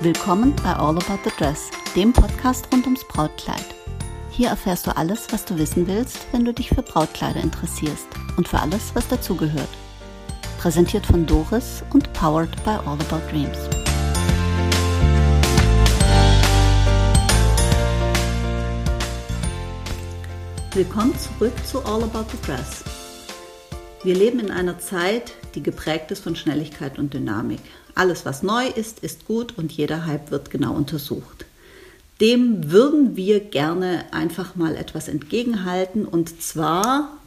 Willkommen bei All About the Dress, dem Podcast rund ums Brautkleid. Hier erfährst du alles, was du wissen willst, wenn du dich für Brautkleider interessierst und für alles, was dazugehört. Präsentiert von Doris und powered by All About Dreams. Willkommen zurück zu All About the Dress. Wir leben in einer Zeit, die geprägt ist von Schnelligkeit und Dynamik. Alles, was neu ist, ist gut und jeder Hype wird genau untersucht. Dem würden wir gerne einfach mal etwas entgegenhalten und zwar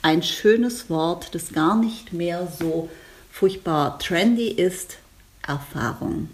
ein schönes Wort, das gar nicht mehr so furchtbar trendy ist, Erfahrung.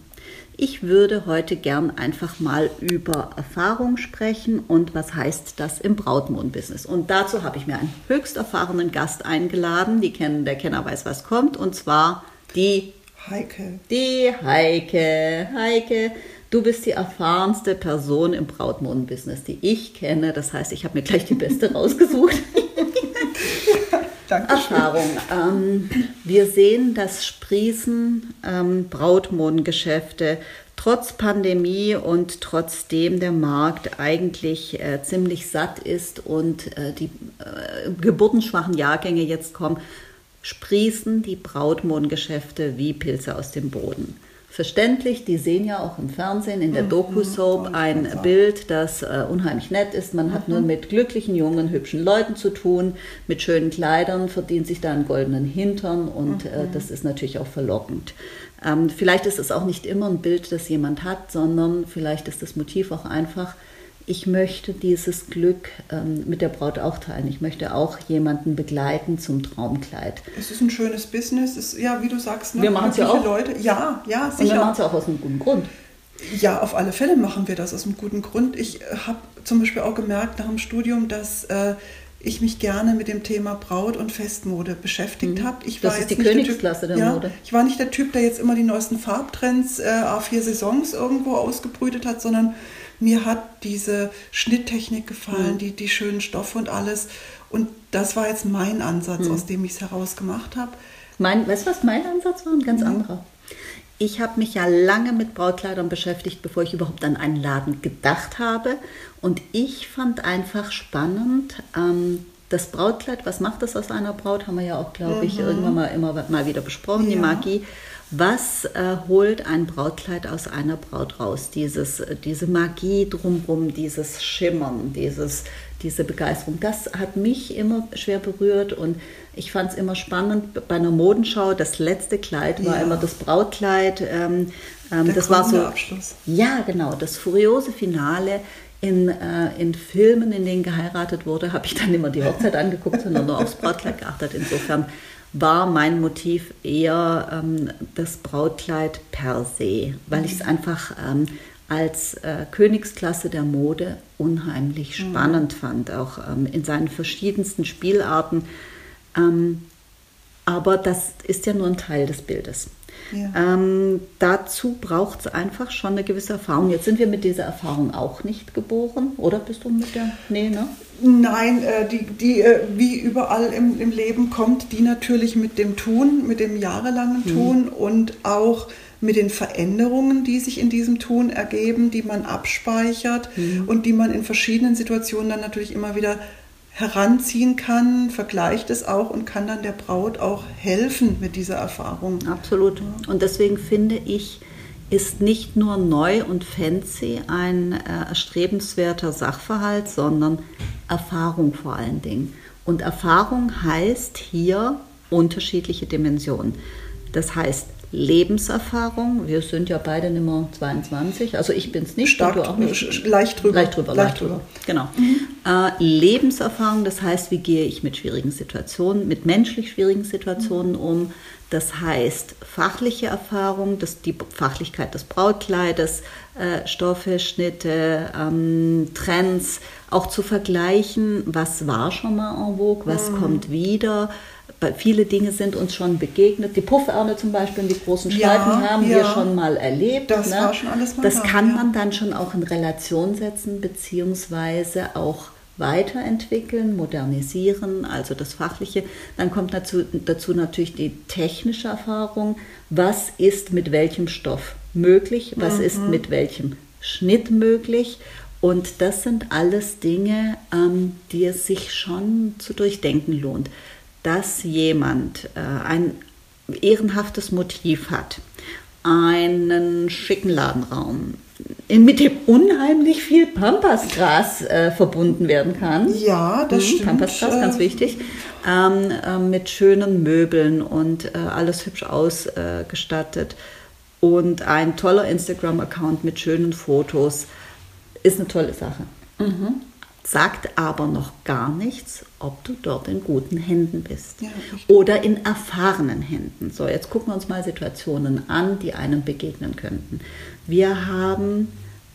Ich würde heute gern einfach mal über Erfahrung sprechen und was heißt das im Brautmodenbusiness. Und dazu habe ich mir einen höchst erfahrenen Gast eingeladen. Die kennen, der Kenner weiß, was kommt, und zwar die Heike. Die Heike. Heike, du bist die erfahrenste Person im Brautmodenbusiness, die ich kenne. Das heißt, ich habe mir gleich die beste rausgesucht. Dankeschön. Erfahrung. Ähm, wir sehen das Sprießen ähm, Brautmodengeschäfte trotz Pandemie und trotzdem der Markt eigentlich äh, ziemlich satt ist und äh, die äh, geburtenschwachen Jahrgänge jetzt kommen, sprießen die Brautmodengeschäfte wie Pilze aus dem Boden. Verständlich, die sehen ja auch im Fernsehen, in der Mhm, Doku-Soap ein. Bild, das äh, unheimlich nett ist. Man hat Mhm. nur mit glücklichen, jungen, hübschen Leuten zu tun, mit schönen Kleidern, verdient sich da einen goldenen Hintern und äh, Mhm. das ist natürlich auch verlockend. Ähm, vielleicht ist es auch nicht immer ein Bild, das jemand hat, sondern vielleicht ist das Motiv auch einfach, ich möchte dieses Glück ähm, mit der Braut auch teilen. Ich möchte auch jemanden begleiten zum Traumkleid. Es ist ein schönes Business. Es, ja, wie du sagst, ne, Wir machen's ja glückliche auch. Leute. Ja, ja, Und wir sicher. machen es ja auch aus einem guten Grund. Ja, auf alle Fälle machen wir das aus einem guten Grund. Ich habe zum Beispiel auch gemerkt nach dem Studium, dass äh, ich mich gerne mit dem Thema Braut- und Festmode beschäftigt habe. Ich Mhm. Das war ist jetzt die nicht Königsklasse der, der typ, Mode. Ja, ich war nicht der Typ, der jetzt immer die neuesten Farbtrends äh, A4 Saisons irgendwo ausgebrütet hat, sondern mir hat diese Schnitttechnik gefallen, Mhm. die, die schönen Stoffe und alles. Und das war jetzt mein Ansatz, Mhm. aus dem ich es herausgemacht habe. Mein, weißt du, was mein Ansatz war? Ein ganz anderer. Ich habe mich ja lange mit Brautkleidern beschäftigt, bevor ich überhaupt an einen Laden gedacht habe. Und ich fand einfach spannend, ähm, das Brautkleid, was macht das aus einer Braut? Haben wir ja auch, glaube ich, irgendwann mal immer mal wieder besprochen, die Ja. Magie. Was äh, holt ein Brautkleid aus einer Braut raus? Dieses, äh, diese Magie drumherum, dieses Schimmern, dieses, diese Begeisterung, das hat mich immer schwer berührt und ich fand es immer spannend. Bei einer Modenschau, das letzte Kleid war Ja. immer das Brautkleid. Ähm, ähm, das war so. Abschluss. Ja, genau, das furiose Finale. In, äh, in Filmen, in denen geheiratet wurde, habe ich dann immer die Hochzeit angeguckt, sondern nur aufs Brautkleid geachtet. Insofern war mein Motiv eher ähm, das Brautkleid per se, weil ich es einfach ähm, als äh, Königsklasse der Mode unheimlich spannend fand, auch ähm, in seinen verschiedensten Spielarten. Ähm, aber das ist ja nur ein Teil des Bildes. Ja. Ähm, dazu braucht es einfach schon eine gewisse Erfahrung. Jetzt sind wir mit dieser Erfahrung auch nicht geboren, oder bist du mit der? Nee, ne? Nein, äh, die, die äh, wie überall im, im Leben kommt die natürlich mit dem Tun, mit dem jahrelangen Tun und auch mit den Veränderungen, die sich in diesem Tun ergeben, die man abspeichert und die man in verschiedenen Situationen dann natürlich immer wieder heranziehen kann, vergleicht es auch und kann dann der Braut auch helfen mit dieser Erfahrung. Absolut. Und deswegen finde ich, ist nicht nur neu und fancy ein äh, erstrebenswerter Sachverhalt, sondern Erfahrung vor allen Dingen. Und Erfahrung heißt hier unterschiedliche Dimensionen. Das heißt Lebenserfahrung. Wir sind ja beide nicht mehr 22, also ich bin es nicht, Stark, du auch nicht. leicht drüber. Leicht drüber, leicht drüber. Genau. Äh, Lebenserfahrung, das heißt, wie gehe ich mit schwierigen Situationen, mit menschlich schwierigen Situationen um. Das heißt, fachliche Erfahrung, das, die Fachlichkeit des Brautkleides, äh, Stoffe, Schnitte, ähm, Trends, auch zu vergleichen, was war schon mal en vogue, was kommt wieder. Viele Dinge sind uns schon begegnet. Die Pufferne zum Beispiel und die großen Ja, Schleifen haben wir ja. schon mal erlebt. Das ne? war schon alles mal Das da, kann ja. man dann schon auch in Relation setzen, beziehungsweise auch weiterentwickeln, modernisieren, also das Fachliche. Dann kommt dazu, dazu natürlich die technische Erfahrung. Was ist mit welchem Stoff möglich, was ist mit welchem Schnitt möglich. Und das sind alles Dinge, ähm, die es sich schon zu durchdenken lohnt. Dass jemand äh, ein ehrenhaftes Motiv hat, einen schicken Ladenraum, mit dem unheimlich viel Pampasgras äh, verbunden werden kann. Ja, das mhm, stimmt. Pampasgras, ganz äh, wichtig. Ähm, äh, mit schönen Möbeln und äh, alles hübsch ausgestattet. und ein toller Instagram-Account mit schönen Fotos ist eine tolle Sache. Mhm. Sagt aber noch gar nichts, ob du dort in guten Händen bist ja, oder in erfahrenen Händen. So, jetzt gucken wir uns mal Situationen an, die einem begegnen könnten. Wir haben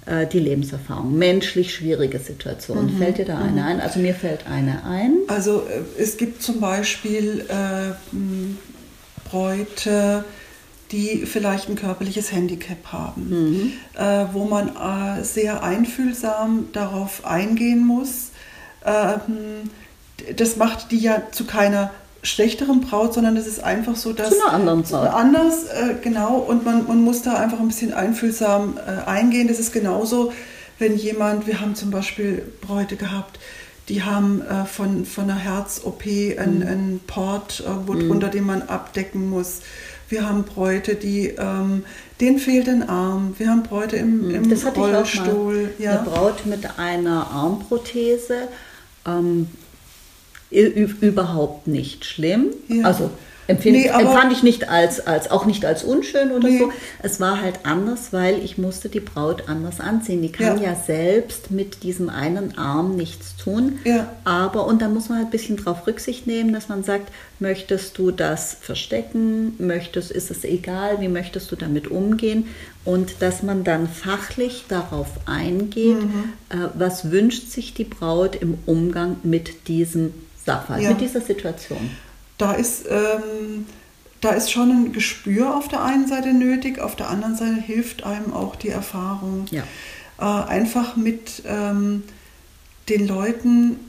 äh, die Lebenserfahrung, menschlich schwierige Situationen. Mhm. Fällt dir da eine mhm. ein? Also mir fällt eine ein. Also äh, es gibt zum Beispiel äh, Bräute, die vielleicht ein körperliches Handicap haben, mhm. äh, wo man äh, sehr einfühlsam darauf eingehen muss. Ähm, das macht die ja zu keiner schlechteren Braut, sondern es ist einfach so, dass... Zu einer anderen Zeit. Anders, äh, genau. Und man, man muss da einfach ein bisschen einfühlsam äh, eingehen. Das ist genauso, wenn jemand, wir haben zum Beispiel Bräute gehabt, die haben äh, von, von einer Herz-OP einen, mhm. einen Port irgendwo mhm. drunter, den man abdecken muss. Wir haben Bräute, die ähm, denen fehlt ein Arm. Wir haben Bräute im, mhm. im das hatte Rollstuhl. Ich auch mal. Ja. Eine Braut mit einer Armprothese. Ähm, überhaupt nicht schlimm. Ja. Also Empfind, nee, empfand ich nicht als, als, auch nicht als unschön oder nee. so. Es war halt anders, weil ich musste die Braut anders anziehen. Die kann ja, ja selbst mit diesem einen Arm nichts tun. Ja. Aber, und da muss man halt ein bisschen drauf Rücksicht nehmen, dass man sagt, möchtest du das verstecken? Möchtest, ist es egal? Wie möchtest du damit umgehen? Und dass man dann fachlich darauf eingeht, mhm. äh, was wünscht sich die Braut im Umgang mit diesem Sachverhalt, ja. mit dieser Situation da ist, ähm, da ist schon ein Gespür auf der einen Seite nötig, auf der anderen Seite hilft einem auch die Erfahrung. Ja. Äh, einfach mit ähm, den Leuten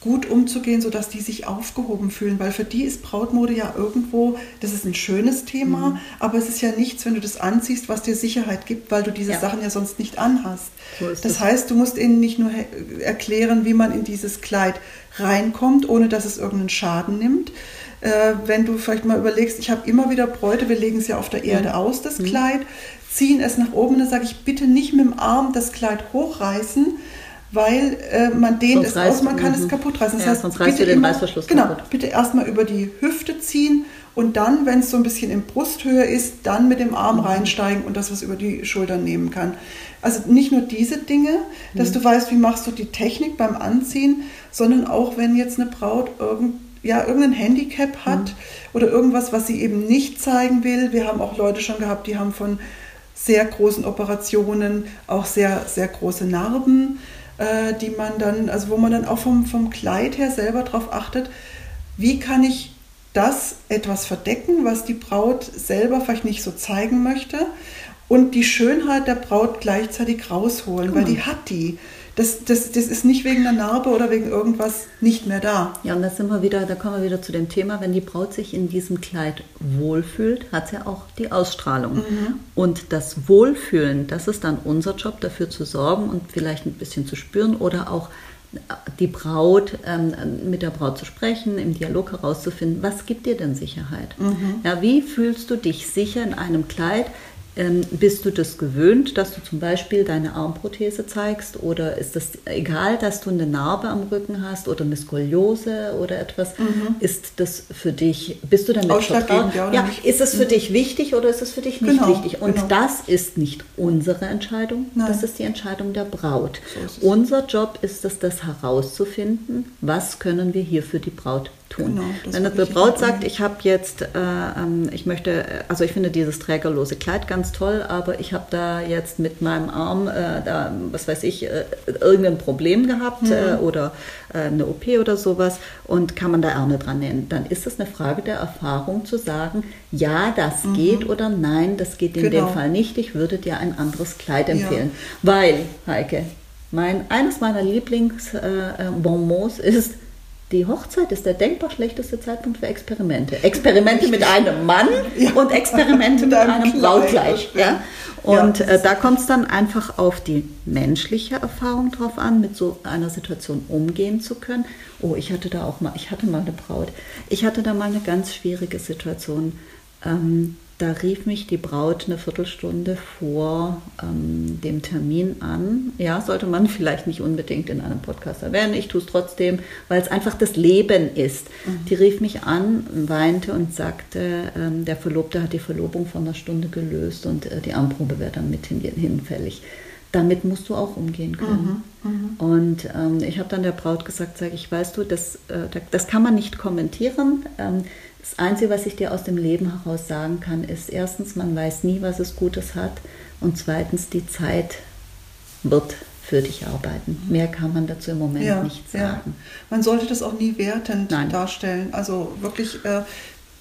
gut umzugehen, sodass die sich aufgehoben fühlen, weil für die ist Brautmode ja irgendwo, das ist ein schönes Thema, mhm. aber es ist ja nichts, wenn du das anziehst, was dir Sicherheit gibt, weil du diese ja. Sachen ja sonst nicht anhast. So das, das heißt, du musst ihnen nicht nur erklären, wie man in dieses Kleid reinkommt, ohne dass es irgendeinen Schaden nimmt, äh, wenn du vielleicht mal überlegst, ich habe immer wieder Bräute, wir legen es ja auf der Erde mhm. aus, das mhm. Kleid, ziehen es nach oben und dann sage ich, bitte nicht mit dem Arm das Kleid hochreißen, weil äh, man dehnt es aus, man kann mhm. es kaputt reißen. Das ja, heißt, sonst reißt du den immer, Reißverschluss Genau, kaputt. bitte erstmal über die Hüfte ziehen und dann, wenn es so ein bisschen in Brusthöhe ist, dann mit dem Arm mhm. reinsteigen und das was über die Schultern nehmen kann. Also nicht nur diese Dinge, dass mhm. du weißt, wie machst du die Technik beim Anziehen, sondern auch wenn jetzt eine Braut irgendwie ja, irgendein Handicap hat mhm. oder irgendwas, was sie eben nicht zeigen will. Wir haben auch Leute schon gehabt, die haben von sehr großen Operationen auch sehr, sehr große Narben, äh, die man dann, also wo man dann auch vom, vom Kleid her selber darauf achtet, wie kann ich das etwas verdecken, was die Braut selber vielleicht nicht so zeigen möchte und die Schönheit der Braut gleichzeitig rausholen, weil die hat die das, das, das ist nicht wegen einer Narbe oder wegen irgendwas nicht mehr da. Ja, und da sind wir wieder, da kommen wir wieder zu dem Thema, wenn die Braut sich in diesem Kleid wohlfühlt, hat sie auch die Ausstrahlung. Mhm. Und das Wohlfühlen, das ist dann unser Job, dafür zu sorgen und vielleicht ein bisschen zu spüren oder auch die Braut, ähm, mit der Braut zu sprechen, im Dialog herauszufinden, was gibt dir denn Sicherheit? Mhm. Ja, wie fühlst du dich sicher in einem Kleid, ähm, bist du das gewöhnt, dass du zum Beispiel deine Armprothese zeigst oder ist das egal, dass du eine Narbe am Rücken hast oder eine Skoliose oder etwas? Mhm. Ist das für dich, bist du damit vertraut? Ja, ja ist es für mhm. dich wichtig oder ist es für dich nicht genau, wichtig? Und genau. das ist nicht unsere Entscheidung, Nein. das ist die Entscheidung der Braut. So Unser Job ist es, das herauszufinden, was können wir hier für die Braut tun. Genau, Wenn eine Braut sagt, ich habe jetzt, äh, ähm, ich möchte, also ich finde dieses trägerlose Kleid ganz toll, aber ich habe da jetzt mit meinem Arm, äh, da, was weiß ich, äh, irgendein Problem gehabt mhm. Äh, oder äh, eine OP oder sowas und kann man da Ärmel dran nähen, dann ist das eine Frage der Erfahrung zu sagen, ja, das mhm. geht oder nein, das geht in genau. dem Fall nicht. Ich würde dir ein anderes Kleid empfehlen, ja. weil Heike, mein, eines meiner Lieblingsbonbons äh, ist die Hochzeit ist der denkbar schlechteste Zeitpunkt für Experimente. Experimente mit einem Mann ja. und Experimente mit, mit einem Brautkleid. Ja? Und ja, äh, da kommt es dann einfach auf die menschliche Erfahrung drauf an, mit so einer Situation umgehen zu können. Oh, ich hatte da auch mal, ich hatte mal eine Braut. Ich hatte da mal eine ganz schwierige Situation. Ähm, da rief mich die Braut eine Viertelstunde vor ähm, dem Termin an. Ja, sollte man vielleicht nicht unbedingt in einem Podcast erwähnen. Ich tue es trotzdem, weil es einfach das Leben ist. Mhm. Die rief mich an, weinte und sagte, ähm, der Verlobte hat die Verlobung vor einer Stunde gelöst und äh, die Armprobe wäre dann mit hin, hinfällig. Damit musst du auch umgehen können. Mhm, mhm. und ähm, ich habe dann der Braut gesagt, sage ich, weißt du, das, äh, das kann man nicht kommentieren. Ähm, das Einzige, was ich dir aus dem Leben heraus sagen kann, ist erstens, man weiß nie, was es Gutes hat und zweitens, die Zeit wird für dich arbeiten. Mehr kann man dazu im Moment ja, nicht sagen. Ja. Man sollte das auch nie wertend Nein. darstellen. Also wirklich, äh,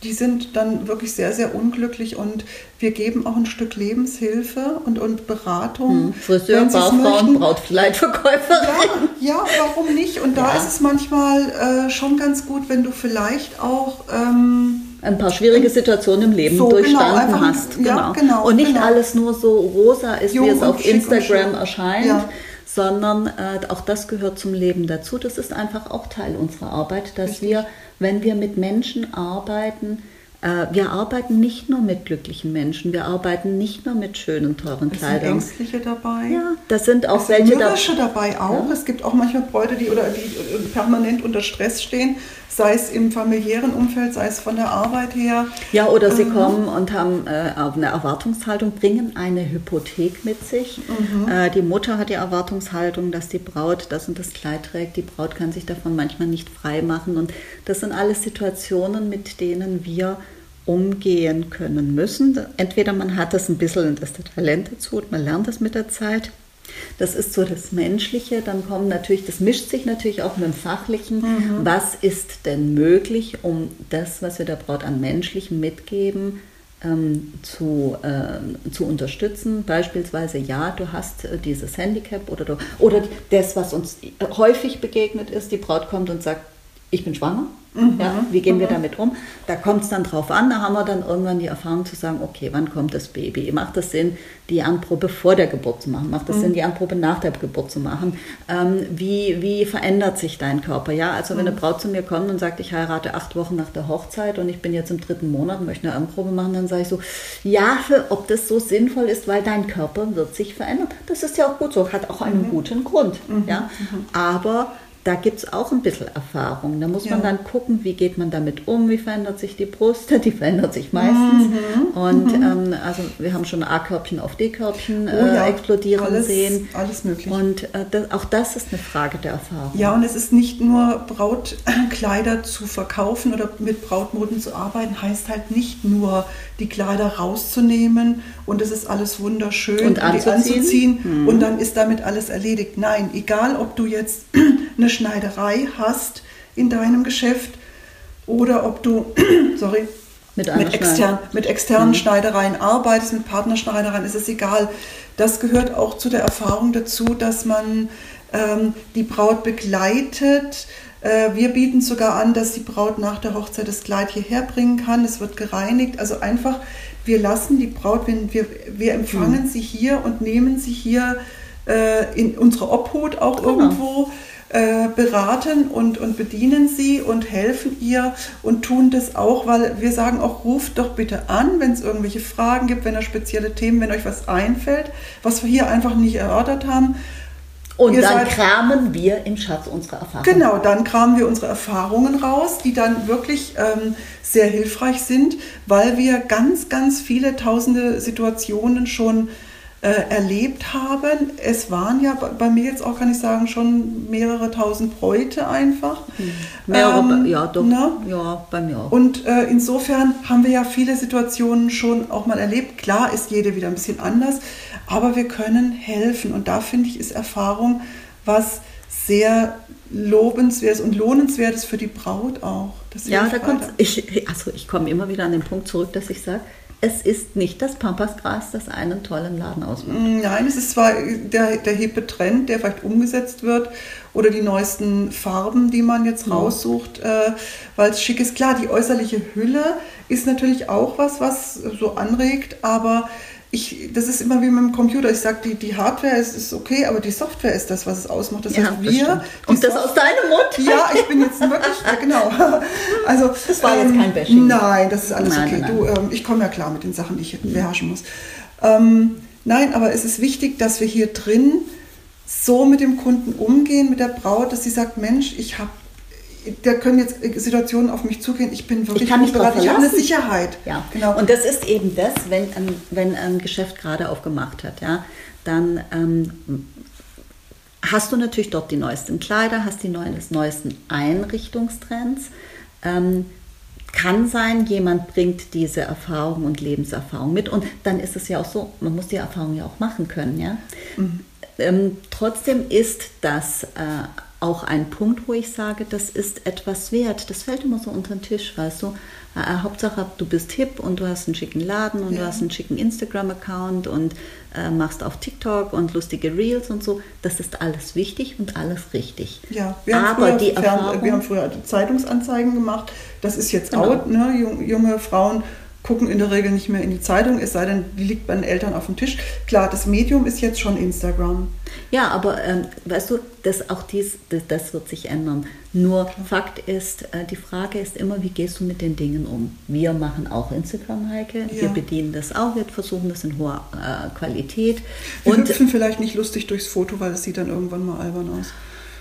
die sind dann wirklich sehr, sehr unglücklich und wir geben auch ein Stück Lebenshilfe und, und Beratung. Hm. Friseur, Baufrauen, Brautkleidverkäuferin. Ja, ja, warum nicht? Und da ja. ist es manchmal äh, schon ganz gut, wenn du vielleicht auch... Ähm, ein paar schwierige Situationen im Leben so, genau, durchstanden genau, hast. Genau. Ja, genau. Und nicht genau. alles nur so rosa ist, Jung wie es auf Instagram erscheint. Sondern äh, auch das gehört zum Leben dazu. Das ist einfach auch Teil unserer Arbeit, dass Richtig. wir wenn wir mit Menschen arbeiten, wir arbeiten nicht nur mit glücklichen Menschen, wir arbeiten nicht nur mit schönen, teuren Kleidern. Es sind Ängstliche dabei. Ja, das sind auch es welche sind dabei auch. Ja. Es gibt auch manchmal Bräute, die oder die äh, permanent unter Stress stehen sei es im familiären Umfeld, sei es von der Arbeit her. Ja, oder sie ähm, kommen und haben äh, eine Erwartungshaltung, bringen eine Hypothek mit sich. Mhm. Äh, die Mutter hat die Erwartungshaltung, dass die Braut das und das Kleid trägt. Die Braut kann sich davon manchmal nicht frei machen. Und das sind alles Situationen, mit denen wir umgehen können müssen. Entweder man hat das ein bisschen das Talent dazu und man lernt das mit der Zeit das ist so das Menschliche. Dann kommen natürlich, das mischt sich natürlich auch mit dem Fachlichen. Mhm. Was ist denn möglich, um das, was wir der Braut an Menschlichem mitgeben, ähm, zu, äh, zu unterstützen. Beispielsweise, ja, du hast äh, dieses Handicap oder, du, oder das, was uns häufig begegnet ist, die Braut kommt und sagt, ich bin schwanger Mhm. Ja, wie gehen wir mhm. damit um? Da kommt es dann drauf an, da haben wir dann irgendwann die Erfahrung zu sagen, okay, wann kommt das Baby? Macht es Sinn, die Anprobe vor der Geburt zu machen? Macht es mhm. Sinn, die Anprobe nach der Geburt zu machen? Ähm, wie, wie verändert sich dein Körper? Ja, also wenn eine mhm. Braut zu mir kommt und sagt, ich heirate acht Wochen nach der Hochzeit und ich bin jetzt im dritten Monat und möchte eine Anprobe machen, dann sage ich so, ja, für, ob das so sinnvoll ist, weil dein Körper wird sich verändern. Das ist ja auch gut so, hat auch einen mhm. guten Grund. Ja? Aber da gibt es auch ein bisschen Erfahrung. Da muss ja. man dann gucken, wie geht man damit um, wie verändert sich die Brust, die verändert sich meistens. Mhm. Und mhm. Ähm, also wir haben schon A-Körbchen auf D-Körbchen oh, äh, ja. explodieren alles, sehen. Alles möglich. Und äh, das, auch das ist eine Frage der Erfahrung. Ja, und es ist nicht nur Brautkleider zu verkaufen oder mit Brautmoden zu arbeiten, heißt halt nicht nur die Kleider rauszunehmen und es ist alles wunderschön und anzuziehen, anzuziehen mhm. und dann ist damit alles erledigt. Nein, egal ob du jetzt eine Schneiderei hast in deinem Geschäft oder ob du, sorry, mit, mit, extern, mit externen mhm. Schneidereien arbeitest, mit Partnerschneidereien, ist es egal. Das gehört auch zu der Erfahrung dazu, dass man ähm, die Braut begleitet. Äh, wir bieten sogar an, dass die Braut nach der Hochzeit das Kleid hierher bringen kann. Es wird gereinigt. Also einfach, wir lassen die Braut, wenn wir, wir empfangen mhm. sie hier und nehmen sie hier äh, in unsere Obhut auch genau. irgendwo äh, beraten und, und bedienen sie und helfen ihr und tun das auch, weil wir sagen auch, ruft doch bitte an, wenn es irgendwelche Fragen gibt, wenn es spezielle Themen, wenn euch was einfällt, was wir hier einfach nicht erörtert haben. Und Ihr dann kramen wir im Schatz unsere Erfahrungen. Genau, dann kramen wir unsere Erfahrungen raus, die dann wirklich ähm, sehr hilfreich sind, weil wir ganz, ganz viele tausende Situationen schon äh, erlebt haben. Es waren ja bei mir jetzt auch, kann ich sagen, schon mehrere tausend Bräute einfach. Hm. Mehrere, ähm, ja, doch. Ne? Ja, bei mir auch. Und äh, insofern haben wir ja viele Situationen schon auch mal erlebt. Klar ist jede wieder ein bisschen anders, aber wir können helfen. Und da finde ich, ist Erfahrung was sehr lobenswertes und lohnenswertes für die Braut auch. ja, da kommt ich, also ich komme immer wieder an den Punkt zurück, dass ich sage, es ist nicht das Pampasgras, das einen tollen Laden ausmacht. Nein, es ist zwar der, der hippe Trend, der vielleicht umgesetzt wird oder die neuesten Farben, die man jetzt raussucht, äh, weil es schick ist. Klar, die äußerliche Hülle ist natürlich auch was, was so anregt, aber ich, das ist immer wie mit dem Computer. Ich sage, die, die Hardware ist, ist okay, aber die Software ist das, was es ausmacht. Das Ja, heißt, das wir. die Kommt das Soft- aus deinem Mund? Ja, ich bin jetzt wirklich, ja, genau. Also, Das war jetzt kein Bashing. Nein, das ist alles Nein, okay. nein, Du, ähm, ich komme ja klar mit den Sachen, die ich beherrschen muss. Ähm, nein, aber es ist wichtig, dass wir hier drin so mit dem Kunden umgehen, mit der Braut, dass sie sagt, Mensch, ich habe, da können jetzt Situationen auf mich zugehen, ich bin wirklich Ich kann mich beraten, ich habe eine. Sicherheit. Ja, genau. Und das ist eben das, wenn ein, wenn ein Geschäft gerade aufgemacht hat, ja, dann ähm, hast du natürlich dort die neuesten Kleider, hast die neuesten Einrichtungstrends. Ähm, kann sein, jemand bringt diese Erfahrung und Lebenserfahrung mit und dann ist es ja auch so, man muss die Erfahrung ja auch machen können, ja. Ähm, trotzdem ist das äh, auch ein Punkt, wo ich sage, das ist etwas wert. Das fällt immer so unter den Tisch, weißt du. Äh, Hauptsache, du bist hip und du hast einen schicken Laden und du Ja. hast einen schicken Instagram-Account und äh, machst auf TikTok und lustige Reels und so. Das ist alles wichtig und alles richtig. Ja, wir haben, Aber früher die Erfahrung, wir haben früher Zeitungsanzeigen gemacht. Das ist jetzt Genau. out. Ne? Jung- Junge Frauen gucken in der Regel nicht mehr in die Zeitung, es sei denn, die liegt bei den Eltern auf dem Tisch. Klar, das Medium ist jetzt schon Instagram. Ja, aber ähm, weißt du, das, auch dies, das, das wird sich ändern. Nur Fakt ist, äh, die Frage ist immer, wie gehst du mit den Dingen um? Wir machen auch Instagram, Heike. Wir Ja. bedienen das auch. Wir versuchen das in hoher äh, Qualität. Wir Und hüpfen vielleicht nicht lustig durchs Foto, weil es sieht dann irgendwann mal albern aus.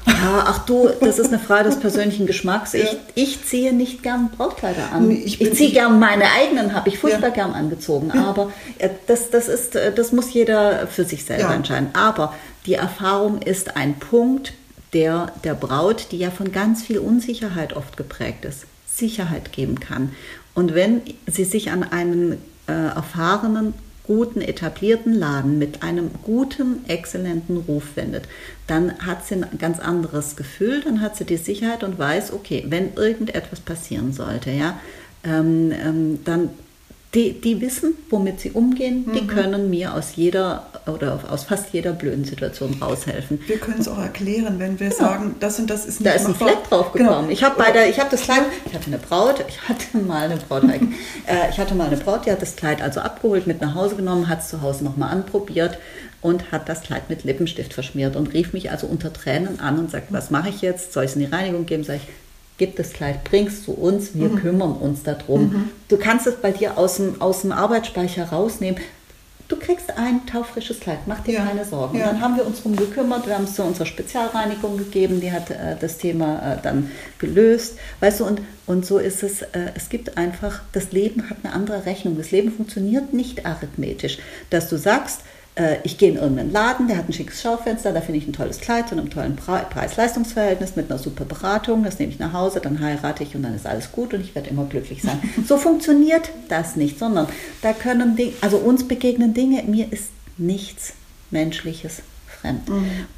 Ja, ach du, das ist eine Frage des persönlichen Geschmacks. Ich, Ja. ich ziehe nicht gern Brautkleider an. Ich ich ziehe gern meine eigenen, habe ich furchtbar Ja. gern angezogen. Aber äh, das, das, ist, äh, das muss jeder für sich selber entscheiden. Aber die Erfahrung ist ein Punkt, der der Braut, die ja von ganz viel Unsicherheit oft geprägt ist, Sicherheit geben kann. Und wenn sie sich an einen äh, erfahrenen, guten, etablierten Laden mit einem guten, exzellenten Ruf wendet, dann hat sie ein ganz anderes Gefühl, dann hat sie die Sicherheit und weiß, okay, wenn irgendetwas passieren sollte, ja, ähm, ähm, dann die, die wissen, womit sie umgehen, die Mhm. können mir aus jeder oder aus fast jeder blöden Situation raushelfen. Wir können es auch erklären, wenn wir sagen, das und das ist nicht Da ist ein machbar. Fleck drauf gekommen. Genau. Ich habe bei der, ich habe das Kleid, ich hatte eine Braut, ich hatte mal eine Braut, äh, ich hatte mal eine Braut, die hat das Kleid also abgeholt, mit nach Hause genommen, hat es zu Hause nochmal anprobiert und hat das Kleid mit Lippenstift verschmiert und rief mich also unter Tränen an und sagt, was mache ich jetzt? Soll ich es in die Reinigung geben? Sag ich, gib das Kleid, bring's zu uns, wir kümmern uns darum. Du kannst es bei dir aus dem, aus dem Arbeitsspeicher rausnehmen. Du kriegst ein taufrisches Kleid, mach dir Ja. keine Sorgen. Ja. Dann haben wir uns drum gekümmert, wir haben es zu unserer Spezialreinigung gegeben, die hat äh, das Thema äh, dann gelöst. Weißt du, und, und so ist es, äh, es gibt einfach, das Leben hat eine andere Rechnung. Das Leben funktioniert nicht arithmetisch. Dass du sagst, ich gehe in irgendeinen Laden, der hat ein schickes Schaufenster, da finde ich ein tolles Kleid zu einem tollen Pre- Preis-Leistungs-Verhältnis mit einer super Beratung, das nehme ich nach Hause, dann heirate ich und dann ist alles gut und ich werde immer glücklich sein. So funktioniert das nicht, sondern da können Dinge, also uns begegnen Dinge, mir ist nichts Menschliches fremd.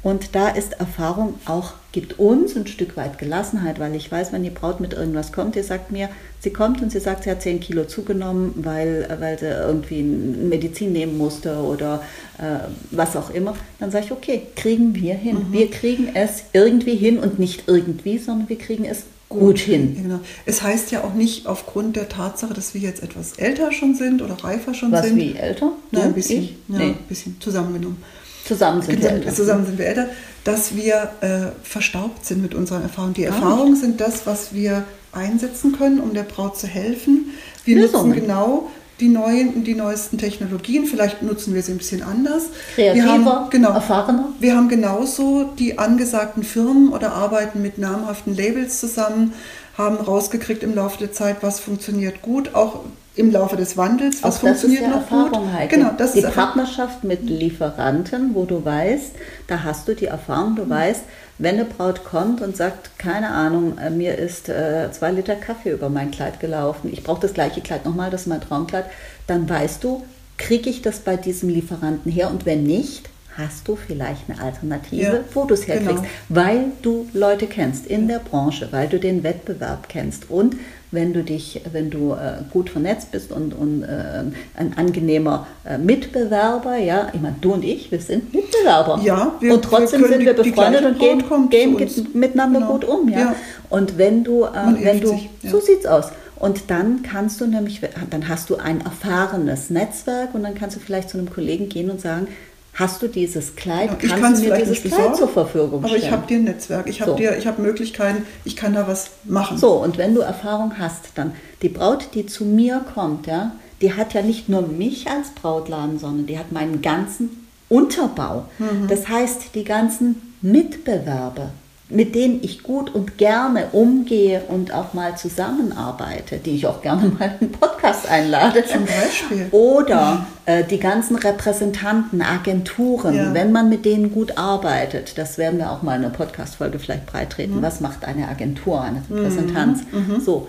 Und da ist Erfahrung auch, gibt uns ein Stück weit Gelassenheit, weil ich weiß, wenn die Braut mit irgendwas kommt, die sagt mir, sie kommt und sie sagt, sie hat 10 Kilo zugenommen, weil, weil sie irgendwie Medizin nehmen musste oder äh, was auch immer, dann sage ich, okay, kriegen wir hin. Wir kriegen es irgendwie hin und nicht irgendwie, sondern wir kriegen es gut hin. Genau. Es heißt ja auch nicht aufgrund der Tatsache, dass wir jetzt etwas älter schon sind oder reifer schon Was sind. wie älter? Nein, ein bisschen. Ich? Ja, Nee. ein bisschen zusammengenommen. Zusammen sind wir Zusammen, älter. zusammen sind wir älter, dass wir äh, verstaubt sind mit unseren Erfahrungen. Die Erfahrungen sind das, was wir einsetzen können, um der Braut zu helfen. Wir Lösungen. nutzen genau die neuen, die neuesten Technologien. Vielleicht nutzen wir sie ein bisschen anders. Kreativer, wir haben, genau, erfahrener. Wir haben genauso die angesagten Firmen oder arbeiten mit namhaften Labels zusammen, haben rausgekriegt im Laufe der Zeit, was funktioniert gut, auch im Laufe des Wandels, was Auch das ist funktioniert ja noch Erfahrung, gut. Heike. Genau, das die ist. Partnerschaft mit Lieferanten, wo du weißt, da hast du die Erfahrung, du weißt, wenn eine Braut kommt und sagt, keine Ahnung, äh, mir ist äh, zwei Liter Kaffee über mein Kleid gelaufen, ich brauche das gleiche Kleid nochmal, das ist mein Traumkleid, dann weißt du, kriege ich das bei diesem Lieferanten her und wenn nicht, hast du vielleicht eine Alternative, Ja, wo du es herkriegst, genau. weil du Leute kennst in der Branche, weil du den Wettbewerb kennst und wenn du dich, wenn du äh, gut vernetzt bist und, und äh, ein angenehmer äh, Mitbewerber, ja, ich meine, du und ich, wir sind Mitbewerber. Ja, wir- und trotzdem wir sind wir befreundet und gehen, gehen zu uns. ge- miteinander Genau. gut um, ja. Ja. Und wenn du, äh, wenn du, sich, ja. so sieht's aus. Und dann kannst du nämlich, dann hast du ein erfahrenes Netzwerk und dann kannst du vielleicht zu einem Kollegen gehen und sagen, hast du dieses Kleid, Ja, ich du mir vielleicht dieses nicht Kleid besorgen, zur Verfügung Aber stellen? ich habe dir ein Netzwerk, ich habe So. dir, ich habe Möglichkeiten, ich kann da was machen. So, und wenn du Erfahrung hast, dann die Braut, die zu mir kommt, ja, die hat ja nicht nur mich als Brautladen, sondern die hat meinen ganzen Unterbau. Mhm. Das heißt, die ganzen Mitbewerber, mit denen ich gut und gerne umgehe und auch mal zusammenarbeite, die ich auch gerne mal in einen Podcast einlade. Zum Beispiel. Oder äh, die ganzen Repräsentanten, Agenturen, Ja. wenn man mit denen gut arbeitet, das werden wir auch mal in einer Podcast-Folge vielleicht breitreten. Mhm. Was macht eine Agentur, eine Repräsentanz? So.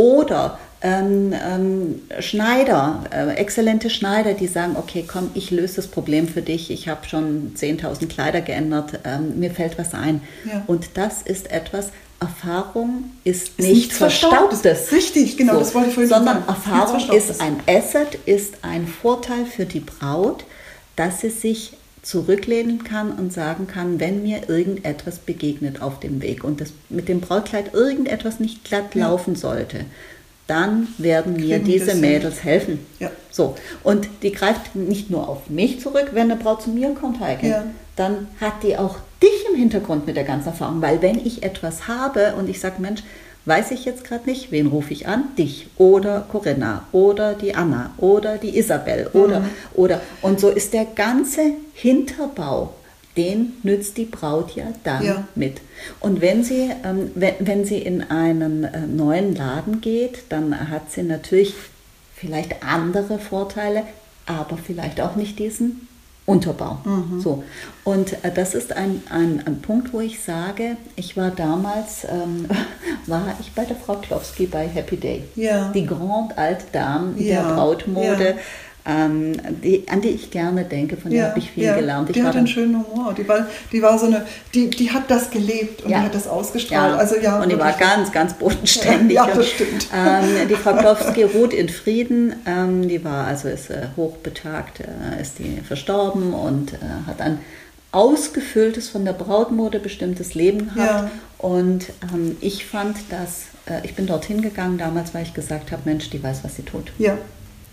Oder ähm, ähm, Schneider, äh, exzellente Schneider, die sagen, okay, komm, ich löse das Problem für dich, ich habe schon 10.000 Kleider geändert, ähm, mir fällt was ein. Ja. Und das ist etwas, Erfahrung ist, Ist nichts Verstaubtes. Verstaubtes. Richtig, genau, das wollte ich vorhin Sondern sagen. Erfahrung ist ein Asset, ist ein Vorteil für die Braut, dass sie sich zurücklehnen kann und sagen kann, wenn mir irgendetwas begegnet auf dem Weg und das mit dem Brautkleid irgendetwas nicht glatt Ja. laufen sollte, dann werden mir Kriegen die diese. Mädels helfen. Ja. So, und die greift nicht nur auf mich zurück, wenn eine Braut zu mir kommt, Heike, Ja. dann hat die auch dich im Hintergrund mit der ganzen Erfahrung, weil wenn ich etwas habe und ich sage, Mensch, weiß ich jetzt gerade nicht, wen rufe ich an? Dich oder Corinna oder die Anna oder die Isabel oder, oder. Und so ist der ganze Hinterbau, den nützt die Braut ja dann Ja. mit. Und wenn sie, ähm, wenn, wenn sie in einen äh, neuen Laden geht, dann hat sie natürlich vielleicht andere Vorteile, aber vielleicht auch nicht diesen Unterbau. So. Und äh, das ist ein, ein, ein Punkt, wo ich sage, ich war damals, ähm, war ich bei der Frau Klowski bei Happy Day. Ja. Die Grande Alte Dame Ja, der Brautmode, ja. Ähm, die, an die ich gerne denke, von der habe ich viel ja, gelernt. Ich die hat einen schönen Humor. Die war, die war so eine, die, die hat das gelebt und Ja. die hat das ausgestrahlt. Also ja, und die war ganz, ganz bodenständig. Ja, das Und, stimmt. Ähm, die Frau Klowski ruht in Frieden. Ähm, die war also ist äh, hochbetagt, äh, ist die verstorben und äh, hat ein ausgefülltes von der Brautmode bestimmtes Leben gehabt. Ja. Und ähm, ich fand das, äh, ich bin dorthin gegangen damals, weil ich gesagt habe, Mensch, die weiß, was sie tut. Ja.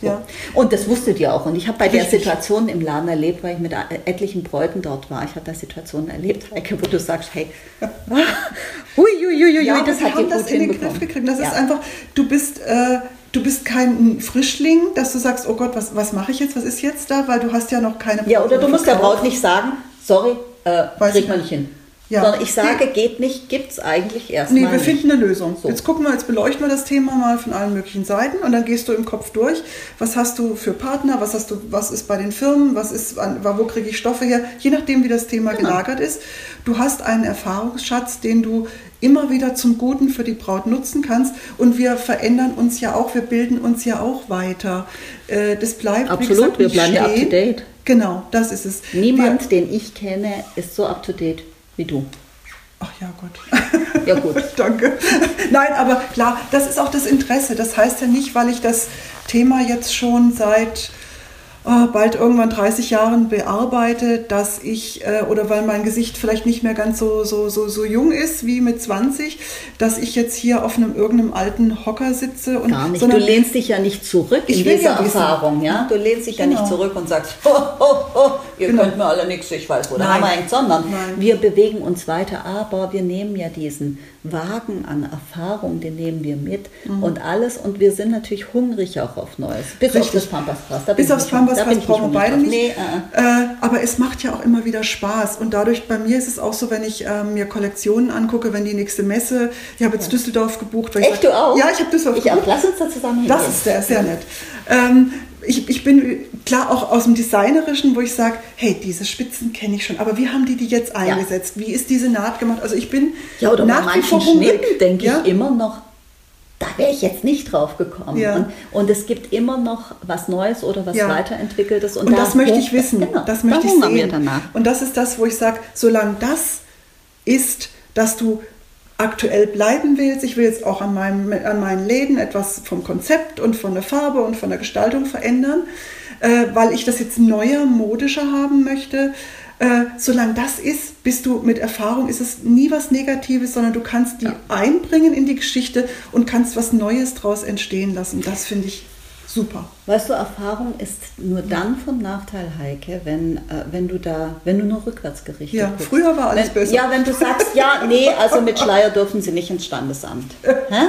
Ja. Und das wusstet ihr auch. Und ich habe bei der. Situation im Laden erlebt, weil ich mit äh, etlichen Bräuten dort war. Ich habe da Situationen erlebt, Heike, wo du sagst, hey, hui, Ja, das hat haben das in den. Griff gekriegt. Das ja. ist einfach, du bist, äh, du bist kein Frischling, dass du sagst, oh Gott, was, was mache ich jetzt, was ist jetzt da, weil du hast ja noch keine Ja, oder du musst der. Braut nicht sagen, sorry, äh, kriegt man nicht hin. Ja. Sondern ich sage, geht nicht, gibt es eigentlich erstmal Nee, wir finden eine Lösung. So. Jetzt gucken wir, jetzt beleuchten wir das Thema mal von allen möglichen Seiten und dann gehst du im Kopf durch. Was hast du für Partner? Was hast du, was ist bei den Firmen? Was ist, wo kriege ich Stoffe her? Je nachdem, wie das Thema Genau. gelagert ist. Du hast einen Erfahrungsschatz, den du immer wieder zum Guten für die Braut nutzen kannst. Und wir verändern uns ja auch, wir bilden uns ja auch weiter. Äh, Das bleibt, Absolut, gesagt, wir bleiben ja up to date. Genau, das ist es. Niemand, den ich kenne, ist so up to date wie du. Ach ja, Gott. Ja, gut. Danke. Nein, aber klar, das ist auch das Interesse. Das heißt ja nicht, weil ich das Thema jetzt schon seit oh, bald irgendwann 30 Jahren bearbeite, dass ich, äh, oder weil mein Gesicht vielleicht nicht mehr ganz so, so, so, so jung ist wie mit 20, dass ich jetzt hier auf einem irgendeinem alten Hocker sitze. Und, Gar nicht. sondern- du lehnst dich ja nicht zurück Ich in will dieser ja wissen. Erfahrung, ja? Du lehnst dich ja Genau. nicht zurück und sagst, ho, ho, ho, ihr Genau. könnt mir alle nichts, ich weiß, wo der Nein. Hammer hängt, sondern Nein. wir bewegen uns weiter, aber wir nehmen ja diesen Wagen an Erfahrung, den nehmen wir mit und alles und wir sind natürlich hungrig auch auf Neues. Bis auf Mhm. Richtig. das Pampasgras. Da Bis aufs ich brauchen wir beide nicht. Nee, äh, äh. Äh, aber es macht ja auch immer wieder Spaß. Und dadurch, bei mir ist es auch so, wenn ich äh, mir Kollektionen angucke, wenn die nächste Messe, ich habe jetzt Düsseldorf gebucht. Echt, sag- du auch? Ja, ich habe Düsseldorf Ich auch. gebucht. Lass uns da zusammen hingehen. Das ist sehr, sehr nett. Ähm, ich, ich bin klar auch aus dem Designerischen, wo ich sage, hey, diese Spitzen kenne ich schon, aber wie haben die die jetzt eingesetzt? Wie ist diese Naht gemacht? Also ich bin Ja, oder bei nach wie vor manchen. Schnitten denke Ja? ich immer noch, da wäre ich jetzt nicht drauf gekommen. Ja. Und, und es gibt immer noch was Neues oder was Ja. weiterentwickeltes. Und, das da möchte ich wissen. Genau, das möchte ich sehen. danach. Und das ist das, wo ich sage, solange das ist, dass du aktuell bleiben willst, ich will jetzt auch an, meinem, an meinen Läden etwas vom Konzept und von der Farbe und von der Gestaltung verändern, äh, weil ich das jetzt neuer, modischer haben möchte. Äh, solange das ist, bist du mit Erfahrung, ist es nie was Negatives, sondern du kannst die einbringen in die Geschichte und kannst was Neues daraus entstehen lassen. Das finde ich super. Weißt du, Erfahrung ist nur dann von Nachteil, Heike, wenn, äh, wenn du da, wenn du nur rückwärts gerichtet Ja, bist. früher war alles wenn, besser. Ja, wenn du sagst, ja, nee, also mit Schleier dürfen sie nicht ins Standesamt. Hä?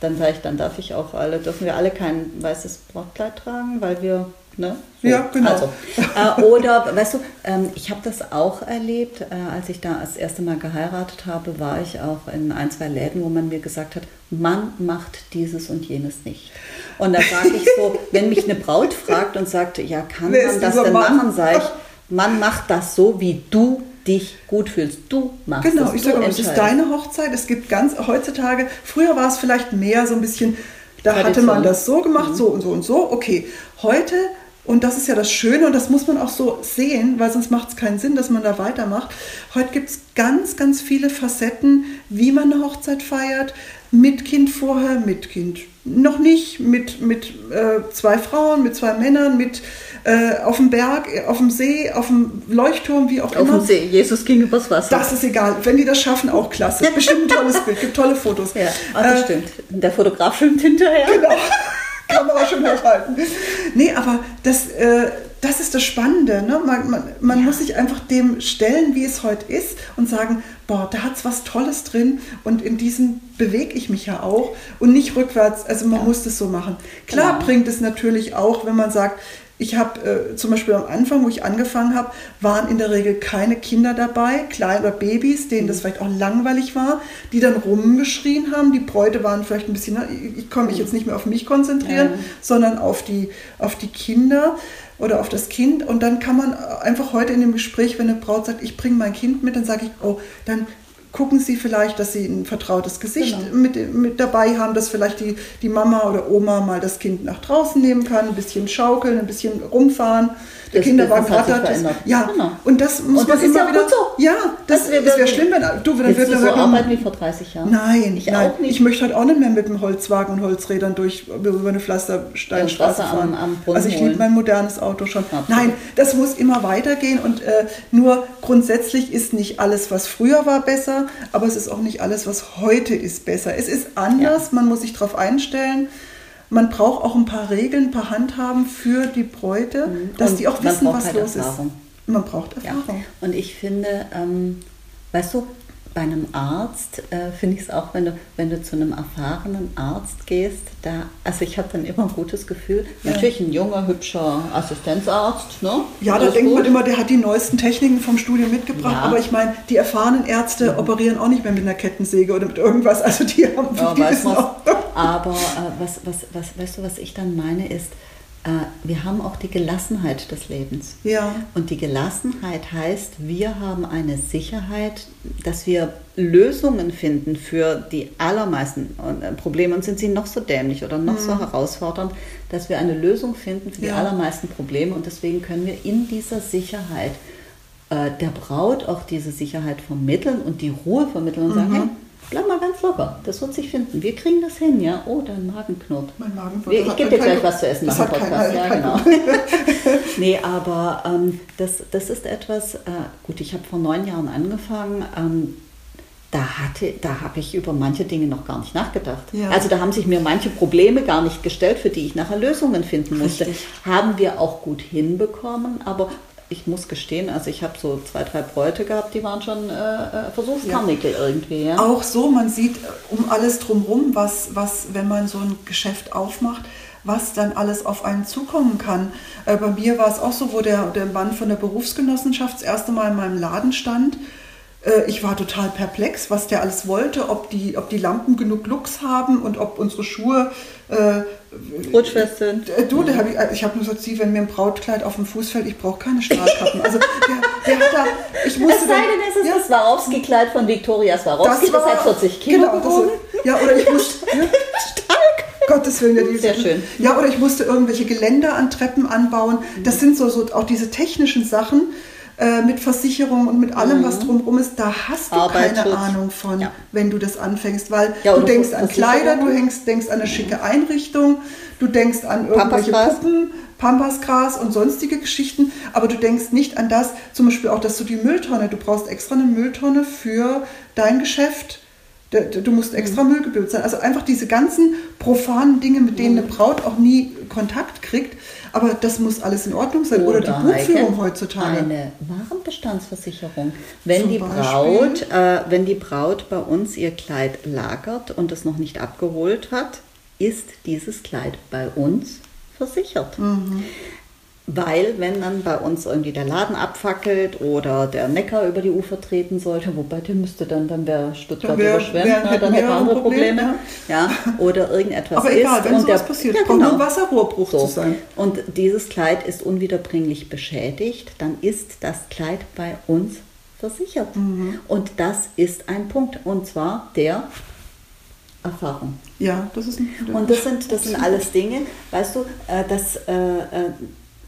Dann sage ich, dann darf ich auch alle, dürfen wir alle kein weißes Brautkleid tragen, weil wir, ne? Ja, genau. Also, äh, oder, weißt du, ähm, ich habe das auch erlebt, äh, als ich da das erste Mal geheiratet habe, war ich auch in ein, zwei Läden, wo man mir gesagt hat, man macht dieses und jenes nicht. Und da sage ich so, wenn mich eine Braut fragt und sagt, ja, kann Wer man das denn Mann? machen, sage ich, man macht das so, wie du dich gut fühlst. Du machst Genau, das. ich du sage, aber es ist deine Hochzeit. Es gibt ganz heutzutage, früher war es vielleicht mehr so ein bisschen, da hatte Tradition. man das so Mhm. gemacht, so und so und so. Okay, heute, und das ist ja das Schöne und das muss man auch so sehen, weil sonst macht es keinen Sinn, dass man da weitermacht. Heute gibt es ganz, ganz viele Facetten, wie man eine Hochzeit feiert. Mit Kind vorher, mit Kind noch nicht, mit, mit äh, zwei Frauen, mit zwei Männern, mit äh, auf dem Berg, auf dem See, auf dem Leuchtturm, wie auch Auf immer. dem See, Jesus ging übers Wasser. Das ist egal. Wenn die das schaffen, auch klasse. Bestimmt ein tolles Bild, gibt tolle Fotos. ja, ah, das Äh, stimmt. Der Fotograf filmt hinterher. Genau. Kamera schon hochhalten. Nee, aber das, äh, das ist das Spannende. Ne? Man, man, man muss sich einfach dem stellen, wie es heute ist und sagen, boah, da hat es was Tolles drin und in diesem bewege ich mich ja auch und nicht rückwärts. Also man muss das so machen. Klar Genau. bringt es natürlich auch, wenn man sagt, ich habe äh, zum Beispiel am Anfang, wo ich angefangen habe, waren in der Regel keine Kinder dabei, kleine oder Babys, denen das vielleicht auch langweilig war, die dann rumgeschrien haben. Die Bräute waren vielleicht ein bisschen, ich, kann mich jetzt nicht mehr auf mich konzentrieren, Ja. sondern auf die, auf die Kinder oder auf das Kind. Und dann kann man einfach heute in dem Gespräch, wenn eine Braut sagt, ich bringe mein Kind mit, dann sage ich, oh, dann gucken Sie vielleicht, dass Sie ein vertrautes Gesicht Genau. mit, mit dabei haben, dass vielleicht die, die Mama oder Oma mal das Kind nach draußen nehmen kann, ein bisschen schaukeln, ein bisschen rumfahren. Der Kinderwagen hat verändert. ja, Genau. und das muss Und man das ist immer ja wieder. gut so. Ja, das, das wäre schlimm, wenn du, dann dann so man- arbeiten wie vor 30 Jahren? Nein, ich nein. auch nicht. Ich möchte halt auch nicht mehr mit dem Holzwagen und Holzrädern durch über eine Pflastersteinstraße am- fahren. am Brunnen also ich liebe mein modernes Auto schon. Absolut. Nein, das muss immer weitergehen und äh, nur grundsätzlich ist nicht alles, was früher war, besser, aber es ist auch nicht alles, was heute ist, besser. Es ist anders, man muss sich darauf einstellen. Man braucht auch ein paar Regeln, ein paar Handhaben für die Bräute, dass Mhm. Und die auch wissen, was halt los Erfahrung. ist. Man braucht Ja. Erfahrung. Und ich finde, ähm, weißt du, bei einem Arzt äh, finde ich es auch, wenn du, wenn du zu einem erfahrenen Arzt gehst, da, also ich habe dann immer ein gutes Gefühl. Ja. Natürlich ein junger, hübscher Assistenzarzt, ne? Ja, da Alles denkt man gut. immer, der hat die neuesten Techniken vom Studium mitgebracht. Ja. Aber ich meine, die erfahrenen Ärzte operieren auch nicht mehr mit einer Kettensäge oder mit irgendwas. Also die haben Ja, die weiß man. auch. Aber äh, was, was, was, weißt du, was ich dann meine, ist, wir haben auch die Gelassenheit des Lebens. Ja. Und die Gelassenheit heißt, wir haben eine Sicherheit, dass wir Lösungen finden für die allermeisten äh, Probleme. Und sind sie noch so dämlich oder noch so herausfordernd, dass wir eine Lösung finden für die Ja. allermeisten Probleme. Und deswegen können wir in dieser Sicherheit äh, der Braut auch diese Sicherheit vermitteln und die Ruhe vermitteln und sagen, hey, bleib mal locker, das wird sich finden. Wir kriegen das hin, ja. Oh, dein Magen knurrt. Mein Magen Wir- Ich gebe dir gleich was zu essen nach dem Podcast. Ja, genau. nee, aber ähm, das, das ist etwas, äh, gut, ich habe vor neun Jahren angefangen. Ähm, da, hatte, da habe ich über manche Dinge noch gar nicht nachgedacht. Ja. Also da haben sich mir manche Probleme gar nicht gestellt, für die ich nachher Lösungen finden musste. Richtig. Haben wir auch gut hinbekommen, aber ich muss gestehen, also ich habe so zwei, drei Bräute gehabt, die waren schon äh, äh, Versuchskarnickel irgendwie. Ja? Auch so, man sieht äh, um alles drumherum, was, was, wenn man so ein Geschäft aufmacht, was dann alles auf einen zukommen kann. Äh, bei mir war es auch so, wo der, der Mann von der Berufsgenossenschaft das erste Mal in meinem Laden stand. Äh, ich war total perplex, was der alles wollte, ob die, ob die Lampen genug Lux haben und ob unsere Schuhe äh, Rutschfest sind. äh, Du, hab ich, ich habe nur gesagt, sie, wenn mir ein Brautkleid auf dem Fuß fällt, ich brauche keine Stahlkappen. Also der, der hat da, ich musste Es sei denn, es ist ja, das Swarovski-Kleid von Viktoria Swarovski, das, war- hat 40 Kilo genau, das- gewogen. Ja, oder ich musste, ja, Gottes Willen. Ja, die, Sehr schön. Ja, oder ich musste irgendwelche Geländer an Treppen anbauen. Das sind so, so auch diese technischen Sachen äh, mit Versicherung und mit allem, was drumherum ist, da hast du keine. Ahnung von, Ja. wenn du das anfängst, weil Ja, du denkst an. Kleider, du denkst, denkst an eine schicke Einrichtung, du denkst an irgendwelche Pampasgras. Puppen, Pampasgras und sonstige Geschichten, aber du denkst nicht an das, zum Beispiel auch, dass du die Mülltonne, du brauchst extra eine Mülltonne für dein Geschäft. Du musst extra Mhm. Müll gebildet sein. Also einfach diese ganzen profanen Dinge, mit denen eine Braut auch nie Kontakt kriegt. Aber das muss alles in Ordnung sein. Oder, die Buchführung Heike, heutzutage. Eine Warenbestandsversicherung. Wenn Zum die? Braut, äh, wenn die Braut bei uns ihr Kleid lagert und es noch nicht abgeholt hat, ist dieses Kleid bei uns versichert. Mhm. Weil, wenn dann bei uns irgendwie der Laden abfackelt oder der Neckar über die Ufer treten sollte, wobei der müsste dann, dann wäre Stuttgart wär- überschwemmt, wären- ne, dann hätten wir ein andere Problem, Probleme. Ja. oder irgendetwas Aber egal, ist. wenn und sowas der, passiert, ja, nur genau. ein Wasserrohrbruch So. zu sein. Und dieses Kleid ist unwiederbringlich beschädigt, dann ist das Kleid bei uns versichert. Mhm. Und das ist ein Punkt. Und zwar der Erfahrung. Ja, das ist ein Und das sind, das sind alles Dinge, weißt du, äh, das, äh, äh,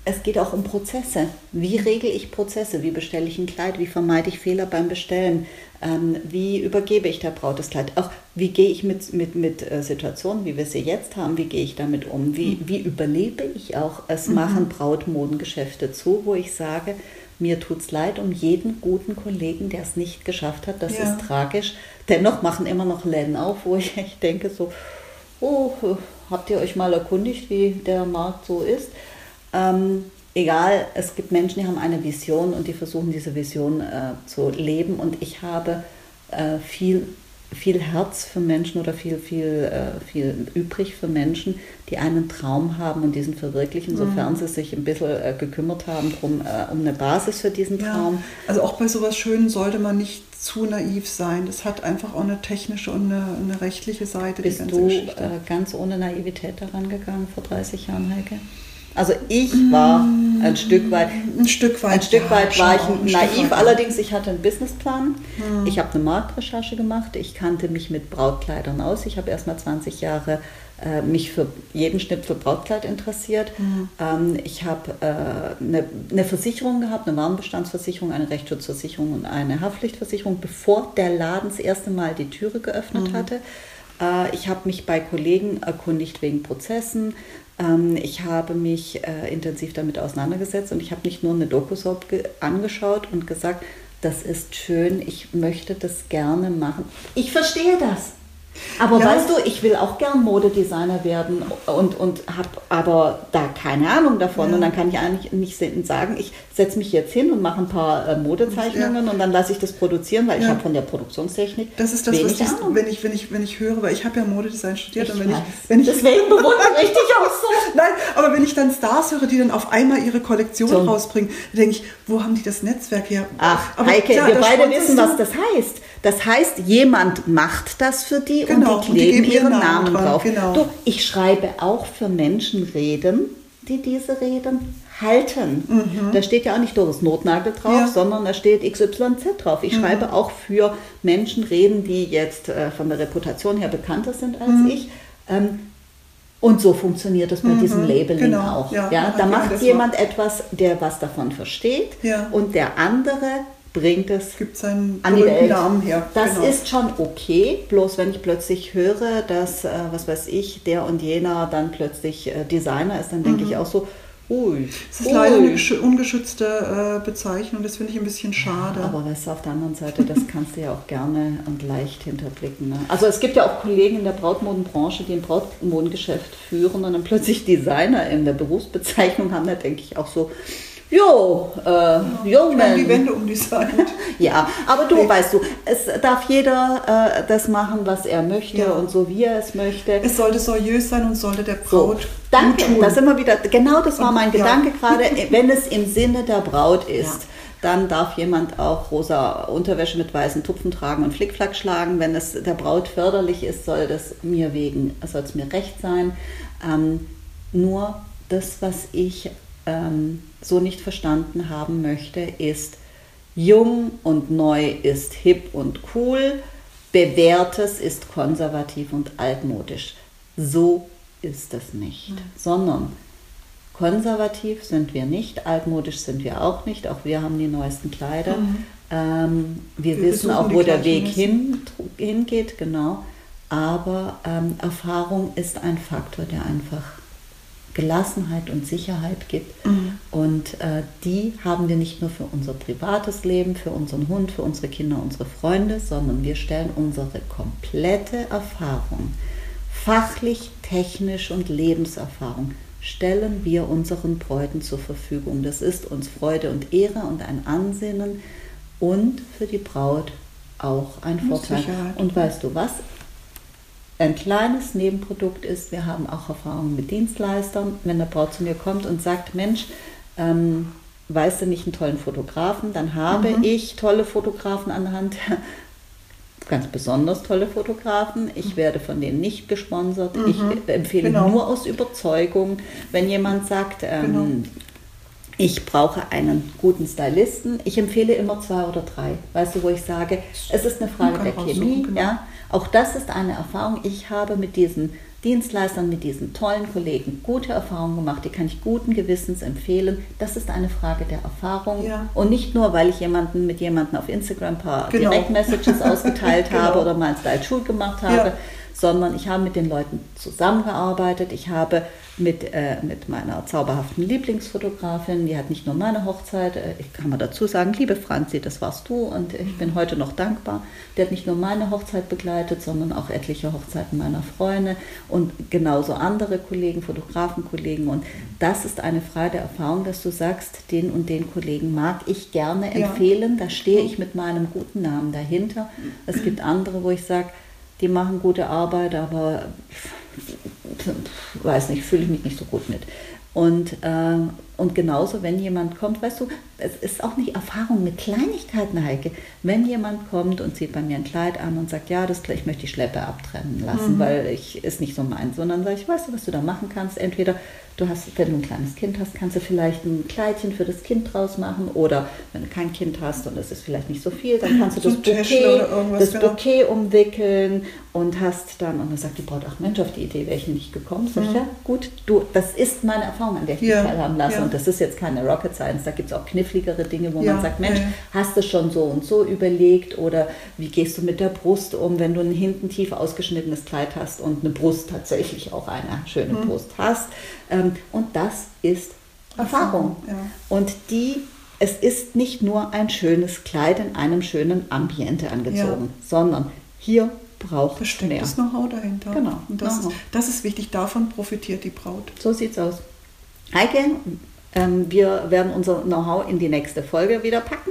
es geht auch um Prozesse. Wie regel ich Prozesse? Wie bestelle ich ein Kleid? Wie vermeide ich Fehler beim Bestellen? Ähm, wie übergebe ich der Braut das Kleid? Auch wie gehe ich mit, mit, mit äh, Situationen, wie wir sie jetzt haben, wie gehe ich damit um? Wie, wie überlebe ich auch? Es machen Brautmodengeschäfte zu, wo ich sage, mir tut's leid um jeden guten Kollegen, der es nicht geschafft hat. Das Ja. ist tragisch. Dennoch machen immer noch Läden auf, wo ich echt denke, so, oh, habt ihr euch mal erkundigt, wie der Markt so ist? Ähm, egal, es gibt Menschen, die haben eine Vision und die versuchen diese Vision äh, zu leben. Und ich habe äh, viel, viel Herz für Menschen oder viel, viel, äh, viel übrig für Menschen, die einen Traum haben und diesen verwirklichen, sofern sie sich ein bisschen äh, gekümmert haben drum, äh, um eine Basis für diesen Ja, Traum. also auch bei sowas Schönen sollte man nicht zu naiv sein. Das hat einfach auch eine technische und eine, eine rechtliche Seite, Bist die ganze du äh, ganz ohne Naivität daran gegangen vor 30 Jahren, Heike? Also ich war ein Stück weit, ein Stück weit, ein Stück ja, weit schon war ich naiv. weit. Allerdings, ich hatte einen Businessplan. Ich habe eine Marktrecherche gemacht. Ich kannte mich mit Brautkleidern aus. Ich habe erst mal 20 Jahre äh, mich für jeden Schnitt für Brautkleid interessiert. Ähm, ich habe äh, eine, eine Versicherung gehabt, eine Warenbestandsversicherung, eine Rechtsschutzversicherung und eine Haftpflichtversicherung, bevor der Laden das erste Mal die Türe geöffnet hatte. Äh, ich habe mich bei Kollegen erkundigt wegen Prozessen. Ähm, ich habe mich äh, intensiv damit auseinandergesetzt und ich habe nicht nur eine Doku-Soap ge- angeschaut und gesagt, das ist schön, ich möchte das gerne machen. Ich verstehe das. Aber Ja. weißt du, ich will auch gern Modedesigner werden und, und habe aber da keine Ahnung davon. Ja. Und dann kann ich eigentlich nicht sagen, ich setze mich jetzt hin und mache ein paar äh, Modezeichnungen und dann lasse ich das produzieren, weil ich Ja. habe von der Produktionstechnik Das ist das, wenig was Ahnung. wenn ich, wenn ich, wenn ich höre, weil ich habe ja Modedesign studiert Ich und wenn weiß. ich, wenn ich Deswegen bewundere ich dich auch so. Nein, aber wenn ich dann Stars höre, die dann auf einmal ihre Kollektion So. rausbringen, dann denke ich, wo haben die das Netzwerk her? Ach, aber Heike, wir beide wissen, was das heißt. Das heißt, jemand macht das für die Genau, und die und die kleben ihren Namen Namen drauf. genau. Du, ich schreibe auch für Menschen Reden, die diese Reden halten. Da steht ja auch nicht Doris Notnagel drauf, Mhm. Ja. sondern da steht XYZ drauf. Ich schreibe auch für Menschen Reden, die jetzt äh, von der Reputation her bekannter sind als Mhm. ich. Ähm, und so funktioniert das bei diesem Labeling genau, auch. ja, Ja, da macht jemand etwas, der was davon versteht Ja. und der andere bringt es gibt seinen an die Welt. Namen her. Das genau. ist schon okay, bloß wenn ich plötzlich höre, dass, äh, was weiß ich, der und jener dann plötzlich äh, Designer ist, dann denke ich auch so, ui. Es Mhm. ist leider eine ui. geschü- ungeschützte äh, Bezeichnung, das finde ich ein bisschen schade. Aber weißt du, auf der anderen Seite, das kannst du ja auch gerne und leicht hinterblicken. Ne? Also es gibt ja auch Kollegen in der Brautmodenbranche, die ein Brautmodengeschäft führen und dann plötzlich Designer in der Berufsbezeichnung haben, da denke ich auch so, jo, äh, jo, Wir haben man. die Wände umdesignt. Ja, aber du Nee. weißt du, es darf jeder äh, das machen, was er möchte Ja. und so wie er es möchte. es sollte seriös sein und sollte der So, Braut danke. gut tun. Da sind wir wieder. Genau, das war mein Und- ja. Gedanke gerade. Wenn es im Sinne der Braut ist, Ja. dann darf jemand auch rosa Unterwäsche mit weißen Tupfen tragen und Flickflack schlagen. Wenn es der Braut förderlich ist, soll das mir wegen, soll es mir recht sein. Ähm, nur das, was ich ähm, so nicht verstanden haben möchte, ist, jung und neu ist hip und cool, bewährtes ist konservativ und altmodisch. So ist es nicht, mhm. sondern konservativ sind wir nicht, altmodisch sind wir auch nicht, auch wir haben die neuesten Kleider. Mhm. Ähm, wir, wir, wissen auch, wo der Weg hin, hingeht, genau. Aber ähm, Erfahrung ist ein Faktor, der einfach Gelassenheit und Sicherheit gibt. Mhm. Und äh, die haben wir nicht nur für unser privates Leben, für unseren Hund, für unsere Kinder, unsere Freunde, sondern wir stellen unsere komplette Erfahrung, fachlich, technisch und Lebenserfahrung, stellen wir unseren Bräuten zur Verfügung. Das ist uns Freude und Ehre und ein Ansinnen und für die Braut auch ein Vorteil. Und weißt du was? Ein kleines Nebenprodukt ist, wir haben auch Erfahrungen mit Dienstleistern, wenn eine Braut zu mir kommt und sagt, Mensch, ähm, weißt du nicht einen tollen Fotografen, dann habe mhm. ich tolle Fotografen an der Hand, ganz besonders tolle Fotografen. Ich werde von denen nicht gesponsert. Mhm. Ich empfehle genau. nur aus Überzeugung, wenn jemand sagt, ähm, genau. Ich brauche einen guten Stylisten. Ich empfehle immer zwei oder drei. Weißt du, wo ich sage, es ist eine Frage der Chemie. Genau. Ja? Auch das ist eine Erfahrung. Ich habe mit diesen Dienstleistern, mit diesen tollen Kollegen gute Erfahrungen gemacht, die kann ich guten Gewissens empfehlen. Das ist eine Frage der Erfahrung ja. und nicht nur, weil ich jemanden mit jemandem auf Instagram ein paar genau. Direktmessages ausgeteilt genau. habe oder mal ein Style Schul gemacht habe, ja. Sondern ich habe mit den Leuten zusammengearbeitet. Ich habe mit, äh, mit meiner zauberhaften Lieblingsfotografin. Die hat nicht nur meine Hochzeit, äh, ich kann mal dazu sagen, liebe Franzi, das warst du und ich bin heute noch dankbar. Die hat nicht nur meine Hochzeit begleitet, sondern auch etliche Hochzeiten meiner Freunde und genauso andere Kollegen, Fotografenkollegen. Und das ist eine Frage der Erfahrung, dass du sagst, den und den Kollegen mag ich gerne empfehlen. Ja. Da stehe ich mit meinem guten Namen dahinter. Es gibt andere, wo ich sage, die machen gute Arbeit, aber weiß nicht, fühle ich mich nicht so gut mit. Und, äh, und genauso, wenn jemand kommt, weißt du, es ist auch nicht Erfahrung mit Kleinigkeiten, Heike. Wenn jemand kommt und zieht bei mir ein Kleid an und sagt, ja, das, ich möchte die Schleppe abtrennen lassen, mhm. weil ich ist nicht so meins, sondern sage ich, weißt du, was du da machen kannst? Entweder Du hast, wenn du ein kleines Kind hast, kannst du vielleicht ein Kleidchen für das Kind draus machen oder wenn du kein Kind hast und es ist vielleicht nicht so viel, dann kannst du so das, Bouquet, das genau. Bouquet umwickeln und hast dann, und dann sagt die Braut, ach Mensch, auf die Idee wäre ich nicht gekommen. Sag ich, mhm. ja, gut, du, das ist meine Erfahrung, an der ich ja. dich teilhaben lasse ja. Und das ist jetzt keine Rocket Science, da gibt es auch kniffligere Dinge, wo ja. man sagt, Mensch, hast du schon so und so überlegt oder wie gehst du mit der Brust um, wenn du ein hinten tief ausgeschnittenes Kleid hast und eine Brust tatsächlich auch eine schöne mhm. Brust hast. Ähm, und das ist Erfahrung. Ja. Und die, es ist nicht nur ein schönes Kleid in einem schönen Ambiente angezogen, ja. sondern hier braucht es mehr. Know-how dahinter. Genau. Und das, Ist, das ist wichtig, davon profitiert die Braut. So sieht's aus. Heike, wir werden unser Know-how in die nächste Folge wieder packen.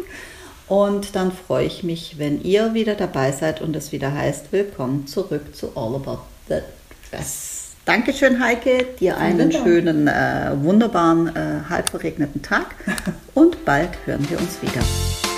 Und dann freue ich mich, wenn ihr wieder dabei seid und es wieder heißt, willkommen zurück zu All About the Dress. Dankeschön, Heike. Dir einen schönen, äh, wunderbaren, äh, halb verregneten Tag und bald hören wir uns wieder.